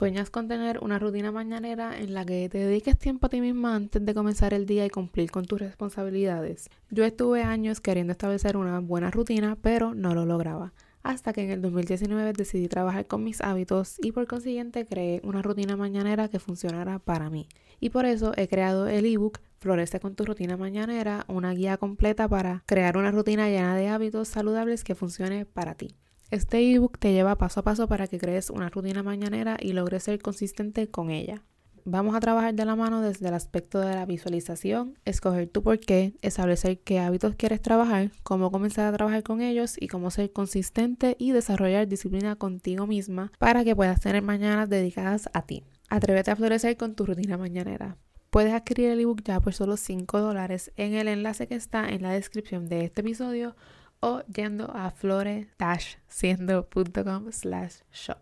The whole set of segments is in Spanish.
Sueñas con tener una rutina mañanera en la que te dediques tiempo a ti misma antes de comenzar el día y cumplir con tus responsabilidades. Yo estuve años queriendo establecer una buena rutina, pero no lo lograba. Hasta que en el 2019 decidí trabajar con mis hábitos y por consiguiente creé una rutina mañanera que funcionara para mí. Y por eso he creado el ebook Florece con tu rutina mañanera, una guía completa para crear una rutina llena de hábitos saludables que funcione para ti. Este ebook te lleva paso a paso para que crees una rutina mañanera y logres ser consistente con ella. Vamos a trabajar de la mano desde el aspecto de la visualización, escoger tu por qué, establecer qué hábitos quieres trabajar, cómo comenzar a trabajar con ellos y cómo ser consistente y desarrollar disciplina contigo misma para que puedas tener mañanas dedicadas a ti. Atrévete a florecer con tu rutina mañanera. Puedes adquirir el ebook ya por solo 5 dólares en el enlace que está en la descripción de este episodio o yendo a flore-siendo.com slash shop.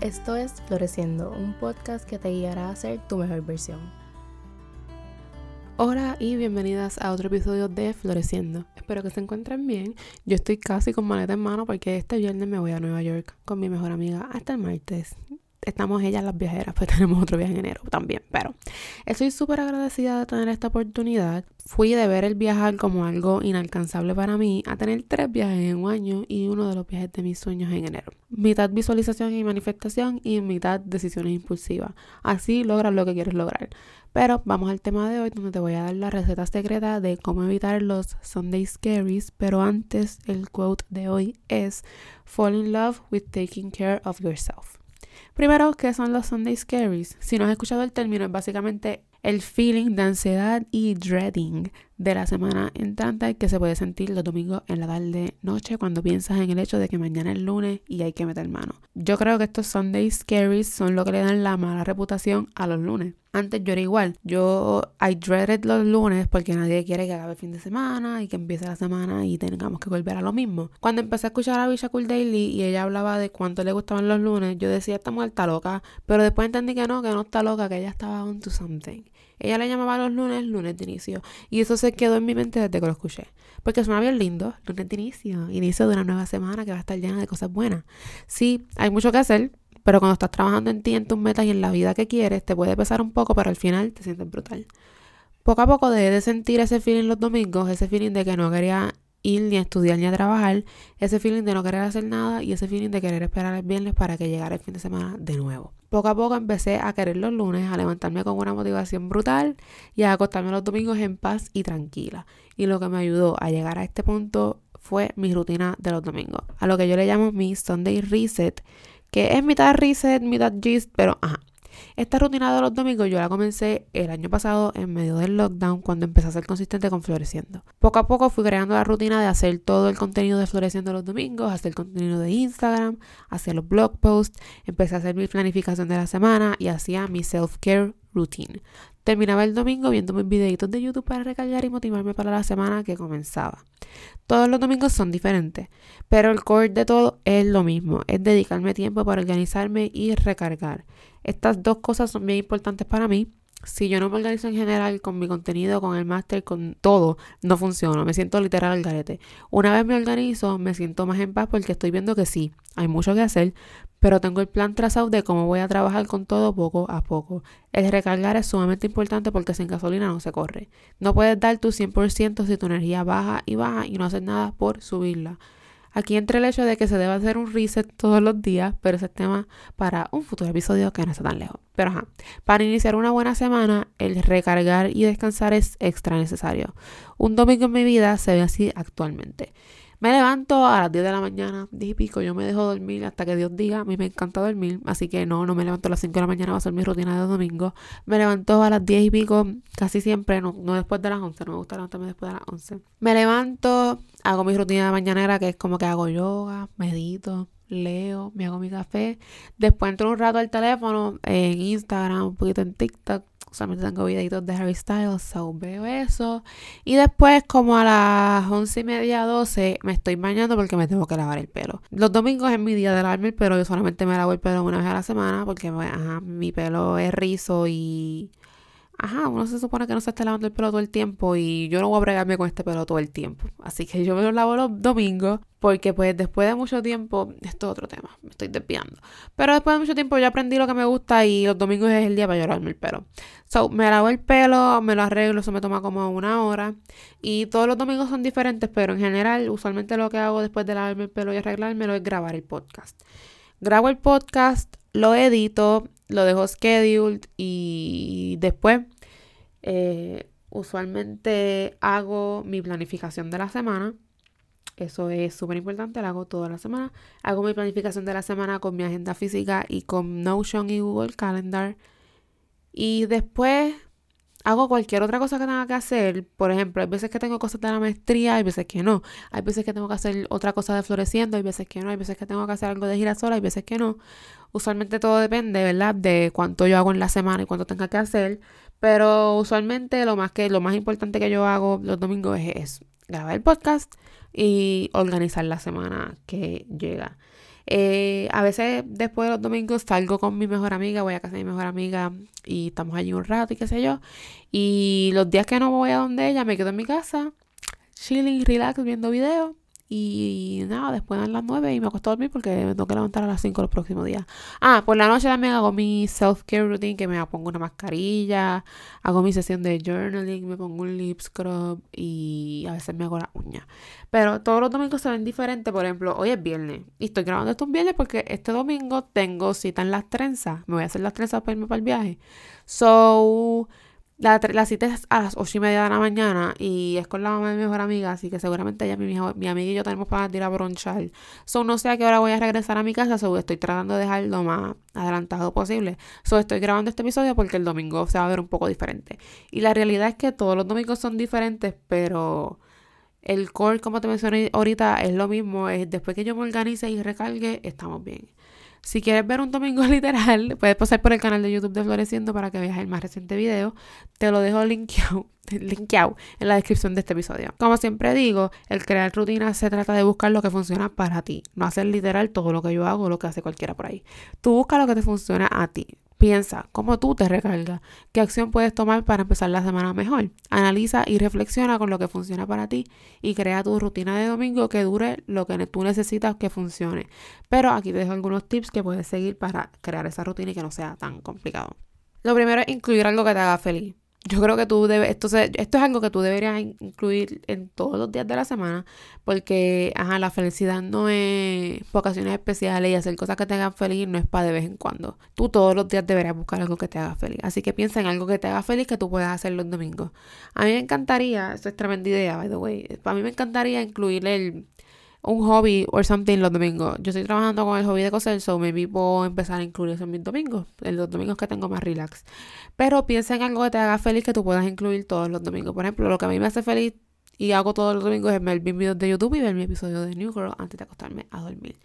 Esto es Floreciendo, un podcast que te guiará a ser tu mejor versión. Hola y bienvenidas a otro episodio de Floreciendo. Espero que se encuentren bien. Yo estoy casi con maleta en mano porque este viernes me voy a Nueva York con mi mejor amiga hasta el martes estamos ellas las viajeras, pues tenemos otro viaje en enero también. Pero estoy súper agradecida de tener esta oportunidad. Fui de ver el viajar como algo inalcanzable para mí a tener tres viajes en un año y uno de los viajes de mis sueños en enero. Mitad visualización y manifestación y mitad decisiones impulsivas. Así logras lo que quieres lograr. Pero vamos al tema de hoy donde te voy a dar la receta secreta de cómo evitar los Sunday Scaries. Pero antes el quote de hoy es Fall in love with taking care of yourself. Primero, ¿qué son los Sunday Scaries? Si no has escuchado el término, es básicamente el feeling de ansiedad y dreading de la semana entrante que se puede sentir los domingos en la tarde noche cuando piensas en el hecho de que mañana es lunes y hay que meter mano. Yo creo que estos Sunday Scaries son lo que le dan la mala reputación a los lunes. Antes yo era igual. Yo I dreaded los lunes porque nadie quiere que acabe el fin de semana y que empiece la semana y tengamos que volver a lo mismo. Cuando empecé a escuchar a Bisha Cool Daily y ella hablaba de cuánto le gustaban los lunes, yo decía, esta mujer está loca. Pero después entendí que no, que no está loca, que ella estaba on to something. Ella le llamaba los lunes lunes de inicio. Y eso se quedó en mi mente desde que lo escuché. Porque suena bien lindo, lunes de inicio. Inicio de una nueva semana que va a estar llena de cosas buenas. Sí, hay mucho que hacer. Pero cuando estás trabajando en ti, en tus metas y en la vida que quieres, te puede pesar un poco, pero al final te sientes brutal. Poco a poco debes de sentir ese feeling los domingos, ese feeling de que no quería ir ni a estudiar ni a trabajar, ese feeling de no querer hacer nada y ese feeling de querer esperar el viernes para que llegara el fin de semana de nuevo. Poco a poco empecé a querer los lunes, a levantarme con una motivación brutal y a acostarme los domingos en paz y tranquila. Y lo que me ayudó a llegar a este punto fue mi rutina de los domingos, a lo que yo le llamo mi Sunday Reset, que es mitad reset, mitad gist, pero ajá, esta rutina de los domingos yo la comencé el año pasado en medio del lockdown cuando empecé a ser consistente con Floreciendo. Poco a poco fui creando la rutina de hacer todo el contenido de Floreciendo los domingos, hacer contenido de Instagram, hacer los blog posts, empecé a hacer mi planificación de la semana y hacía mi self-care routine. Terminaba el domingo viendo mis videitos de YouTube para recargar y motivarme para la semana que comenzaba. Todos los domingos son diferentes, pero el core de todo es lo mismo, es dedicarme tiempo para organizarme y recargar. Estas dos cosas son bien importantes para mí. Si yo no me organizo en general con mi contenido, con el máster, con todo, no funciona. Me siento literal al garete. Una vez me organizo, me siento más en paz porque estoy viendo que sí, hay mucho que hacer, pero tengo el plan trazado de cómo voy a trabajar con todo poco a poco. El recargar es sumamente importante porque sin gasolina no se corre. No puedes dar tu 100% si tu energía baja y baja y no haces nada por subirla. Aquí entra el hecho de que se debe hacer un reset todos los días, pero ese es tema para un futuro episodio que no está tan lejos. Pero ajá, para iniciar una buena semana, el recargar y descansar es extra necesario. Un domingo en mi vida se ve así actualmente. Me levanto a las 10 de la mañana, 10 y pico, yo me dejo dormir hasta que Dios diga, a mí me encanta dormir, así que no, no me levanto a las 5 de la mañana, va a ser mi rutina de domingo. Me levanto a las 10 y pico, casi siempre, no, no después de las 11, no me gusta levantarme después de las 11. Me levanto, hago mi rutina de mañanera, que es como que hago yoga, medito, leo, me hago mi café. Después entro un rato al teléfono, en Instagram, un poquito en TikTok, solamente tengo videitos de Harry Styles, so veo eso. Y después, como a las once y media, 12, me estoy bañando porque me tengo que lavar el pelo. Los domingos es mi día de lavarme el pelo, yo solamente me lavo el pelo una vez a la semana porque pues, mi pelo es rizo y ajá, uno se supone que no se está lavando el pelo todo el tiempo y yo no voy a bregarme con este pelo todo el tiempo. Así que yo me lo lavo los domingos porque pues después de mucho tiempo, esto es otro tema, me estoy desviando. Pero después de mucho tiempo yo aprendí lo que me gusta y los domingos es el día para llorarme el pelo. So, me lavo el pelo, me lo arreglo, eso me toma como una hora. Y todos los domingos son diferentes, pero en general, usualmente lo que hago después de lavarme el pelo y arreglármelo es grabar el podcast. Grabo el podcast, lo edito, lo dejo scheduled y después eh, usualmente hago mi planificación de la semana. Eso es súper importante, lo hago toda la semana. Hago mi planificación de la semana con mi agenda física y con Notion y Google Calendar. Y después hago cualquier otra cosa que tenga que hacer. Por ejemplo, hay veces que tengo cosas de la maestría, hay veces que no. Hay veces que tengo que hacer otra cosa de floreciendo, hay veces que no. Hay veces que tengo que hacer algo de girasol, hay veces que no. Usualmente todo depende, ¿verdad? De cuánto yo hago en la semana y cuánto tenga que hacer. Pero usualmente lo más que lo más importante que yo hago los domingos es, grabar el podcast y organizar la semana que llega. Eh, a veces después de los domingos salgo con mi mejor amiga, voy a casa de mi mejor amiga y estamos allí un rato y qué sé yo. Y los días que no voy a donde ella, me quedo en mi casa, chilling, relax, viendo videos. Y nada, después dan las 9 y me acuesto a dormir porque me tengo que levantar a las 5 los próximos días. Ah, por la noche también hago mi self-care routine, que me pongo una mascarilla, hago mi sesión de journaling, me pongo un lip scrub y a veces me hago la uña. Pero todos los domingos se ven diferentes. Por ejemplo, hoy es viernes y estoy grabando esto un viernes porque este domingo tengo cita en las trenzas. Me voy a hacer las trenzas para irme para el viaje. So la, la, cita es a las ocho y media de la mañana y es con la mamá de mi mejor amiga, así que seguramente ella, mi, mi amiga y yo tenemos para ir a bronchar. So, no sé a qué hora voy a regresar a mi casa, so estoy tratando de dejar lo más adelantado posible. So, estoy grabando este episodio porque el domingo se va a ver un poco diferente. Y la realidad es que todos los domingos son diferentes, pero el core, como te mencioné ahorita, es lo mismo. Es después que yo me organice y recargue, estamos bien. Si quieres ver un domingo literal, puedes pasar por el canal de YouTube de Floreciendo para que veas el más reciente video. Te lo dejo linkeado, linkeado en la descripción de este episodio. Como siempre digo, el crear rutinas se trata de buscar lo que funciona para ti, no hacer literal todo lo que yo hago o lo que hace cualquiera por ahí. Tú busca lo que te funciona a ti. Piensa cómo tú te recargas, qué acción puedes tomar para empezar la semana mejor. Analiza y reflexiona con lo que funciona para ti y crea tu rutina de domingo que dure lo que tú necesitas que funcione. Pero aquí te dejo algunos tips que puedes seguir para crear esa rutina y que no sea tan complicado. Lo primero es incluir algo que te haga feliz. Yo creo que tú debes, esto, esto es algo que tú deberías incluir en todos los días de la semana, porque, ajá, la felicidad no es por ocasiones especiales y hacer cosas que te hagan feliz no es para de vez en cuando. Tú todos los días deberías buscar algo que te haga feliz. Así que piensa en algo que te haga feliz que tú puedas hacer los domingos. A mí me encantaría, esto es tremenda idea, by the way, a mí me encantaría incluir el, un hobby o something los domingos. Yo estoy trabajando con el hobby de coser, so maybe puedo empezar a incluir eso en mis domingos, en los domingos que tengo más relax. Pero piensa en algo que te haga feliz que tú puedas incluir todos los domingos. Por ejemplo, lo que a mí me hace feliz y hago todos los domingos es ver videos de YouTube y ver mi episodio de New Girl antes de acostarme a dormir.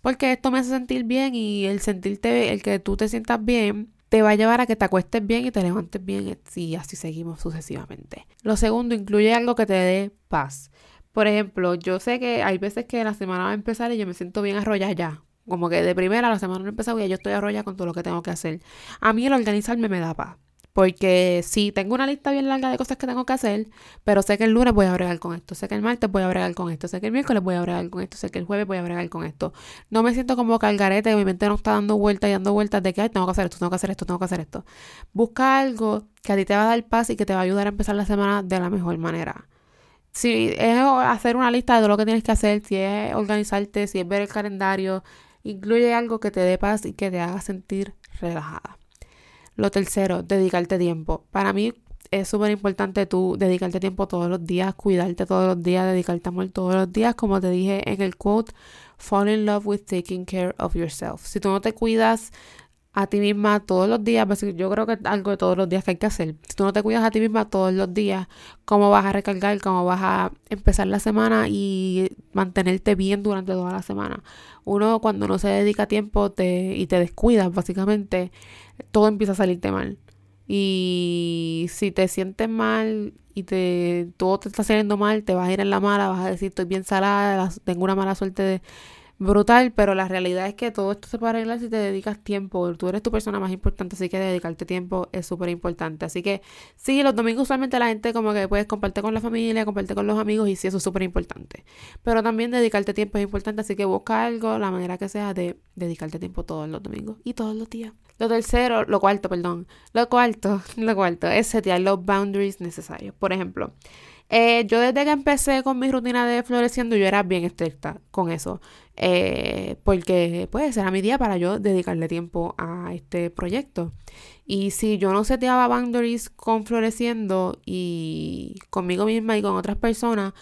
Porque esto me hace sentir bien y el sentirte, el que tú te sientas bien, te va a llevar a que te acuestes bien y te levantes bien y así seguimos sucesivamente. Lo segundo, incluye algo que te dé paz. Por ejemplo, yo sé que hay veces que la semana va a empezar y yo me siento bien arrollada ya. Como que de primera la semana no empezado y ya yo estoy arrollada con todo lo que tengo que hacer. A mí el organizarme me da paz. Porque sí, tengo una lista bien larga de cosas que tengo que hacer, pero sé que el lunes voy a bregar con esto, sé que el martes voy a bregar con esto, sé que el miércoles voy a bregar con esto, sé que el jueves voy a bregar con esto. No me siento como calgarete, mi mente no está dando vueltas y dando vueltas de que Ay, tengo que hacer esto, tengo que hacer esto, tengo que hacer esto. Busca algo que a ti te va a dar paz y que te va a ayudar a empezar la semana de la mejor manera. Si es hacer una lista de todo lo que tienes que hacer, si es organizarte, si es ver el calendario, incluye algo que te dé paz y que te haga sentir relajada. Lo tercero, dedicarte tiempo. Para mí es súper importante tú dedicarte tiempo todos los días, cuidarte todos los días, dedicarte amor todos los días. Como te dije en el quote, fall in love with taking care of yourself. Si tú no te cuidas a ti misma todos los días, pues yo creo que es algo de todos los días que hay que hacer. Si tú no te cuidas a ti misma todos los días, ¿cómo vas a recargar? ¿Cómo vas a empezar la semana y mantenerte bien durante toda la semana? Uno cuando no se dedica tiempo te, y te descuidas, básicamente, todo empieza a salirte mal. Y si te sientes mal y te todo te está saliendo mal, te vas a ir en la mala, vas a decir estoy bien salada, tengo una mala suerte de brutal, pero la realidad es que todo esto se puede arreglar si te dedicas tiempo. Tú eres tu persona más importante, así que dedicarte tiempo es súper importante. Así que sí, los domingos usualmente la gente como que puedes compartir con la familia, compartir con los amigos y sí, eso es súper importante. Pero también dedicarte tiempo es importante, así que busca algo, la manera que sea de dedicarte tiempo todos los domingos y todos los días. Lo tercero, lo cuarto, perdón. Lo cuarto, lo cuarto es setear los boundaries necesarios. Por ejemplo, eh, yo desde que empecé con mi rutina de floreciendo, yo era bien estricta con eso. Eh, porque pues era mi día para yo dedicarle tiempo a este proyecto. Y si yo no seteaba boundaries con floreciendo y conmigo misma y con otras personas,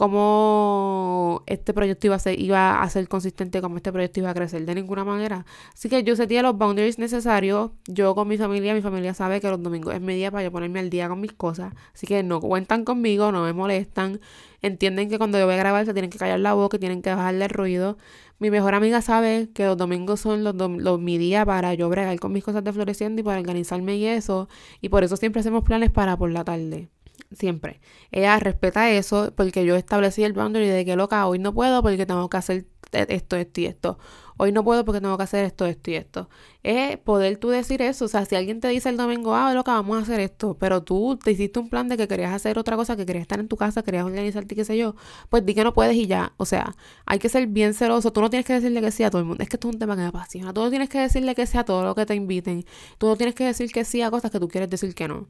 cómo este proyecto iba a ser, iba a ser consistente, cómo este proyecto iba a crecer de ninguna manera. Así que yo sentía los boundaries necesarios. Yo con mi familia, mi familia sabe que los domingos es mi día para yo ponerme al día con mis cosas. Así que no cuentan conmigo, no me molestan. Entienden que cuando yo voy a grabar se tienen que callar la boca, tienen que bajarle el ruido. Mi mejor amiga sabe que los domingos son los, los, mi día para yo bregar con mis cosas de floreciendo y para organizarme y eso. Y por eso siempre hacemos planes para por la tarde siempre. Ella respeta eso porque yo establecí el boundary de que loca, hoy no puedo porque tengo que hacer esto, esto y esto. Hoy no puedo porque tengo que hacer esto, esto y esto. Es poder tú decir eso. O sea, si alguien te dice el domingo, ah, loca, vamos a hacer esto, pero tú te hiciste un plan de que querías hacer otra cosa, que querías estar en tu casa, querías organizarte, qué sé yo, pues di que no puedes y ya. O sea, hay que ser bien celoso. Tú no tienes que decirle que sí a todo el mundo. Es que esto es un tema que me apasiona. Tú no tienes que decirle que sí a todo lo que te inviten. Tú no tienes que decir que sí a cosas que tú quieres decir que no.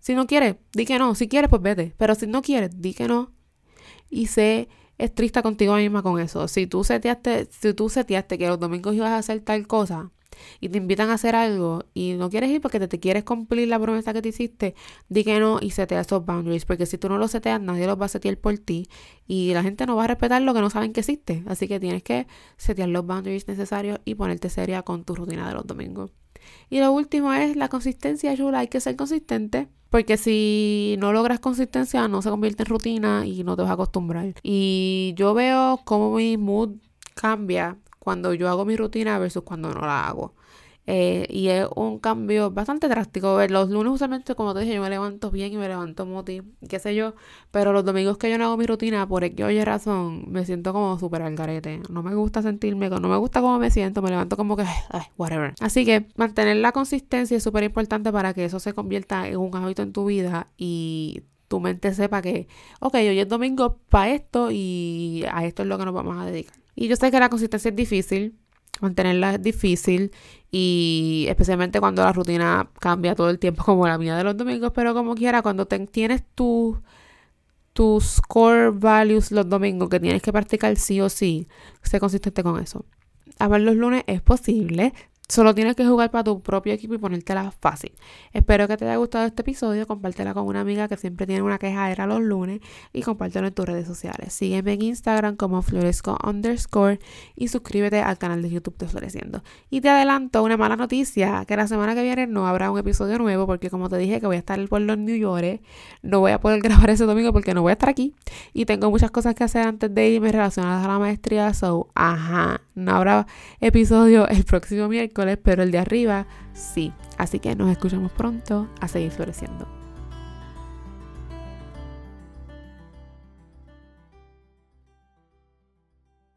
Si no quieres, di que no. Si quieres, pues vete. Pero si no quieres, di que no. Y sé estricta contigo misma con eso. Si tú seteaste, si tú seteaste que los domingos ibas a hacer tal cosa y te invitan a hacer algo y no quieres ir porque te, quieres cumplir la promesa que te hiciste, di que no y setea esos boundaries. Porque si tú no los seteas, nadie los va a setear por ti y la gente no va a respetar lo que no saben que existe. Así que tienes que setear los boundaries necesarios y ponerte seria con tu rutina de los domingos. Y lo último es la consistencia, Yula. Hay que ser consistente. Porque si no logras consistencia, no se convierte en rutina y no te vas a acostumbrar. Y yo veo cómo mi mood cambia cuando yo hago mi rutina versus cuando no la hago. Eh, y es un cambio bastante drástico. Los lunes usualmente, como te dije, yo me levanto bien y me levanto moti, qué sé yo. Pero los domingos que yo no hago mi rutina, por que oye razón, me siento como súper al garete. No me gusta sentirme, no me gusta cómo me siento, me levanto como que, ay, whatever. Así que mantener la consistencia es súper importante para que eso se convierta en un hábito en tu vida y tu mente sepa que, ok, hoy es domingo para esto y a esto es lo que nos vamos a dedicar. Y yo sé que la consistencia es difícil, mantenerla es difícil y especialmente cuando la rutina cambia todo el tiempo como la mía de los domingos, pero como quiera, cuando tienes tus core values los domingos que tienes que practicar sí o sí, sé consistente con eso. A ver, los lunes es posible, Solo tienes que jugar para tu propio equipo y ponértela fácil. Espero que te haya gustado este episodio. Compártela con una amiga que siempre tiene una quejadera los lunes y compártelo en tus redes sociales. Sígueme en Instagram como floresco underscore y suscríbete al canal de YouTube de Floreciendo. Y te adelanto una mala noticia, que la semana que viene no habrá un episodio nuevo porque como te dije que voy a estar por los New York, no voy a poder grabar ese domingo porque no voy a estar aquí y tengo muchas cosas que hacer antes de irme relacionadas a la maestría. So, ajá, no habrá episodio el próximo miércoles pero el de arriba sí. Así que nos escuchamos pronto a seguir floreciendo.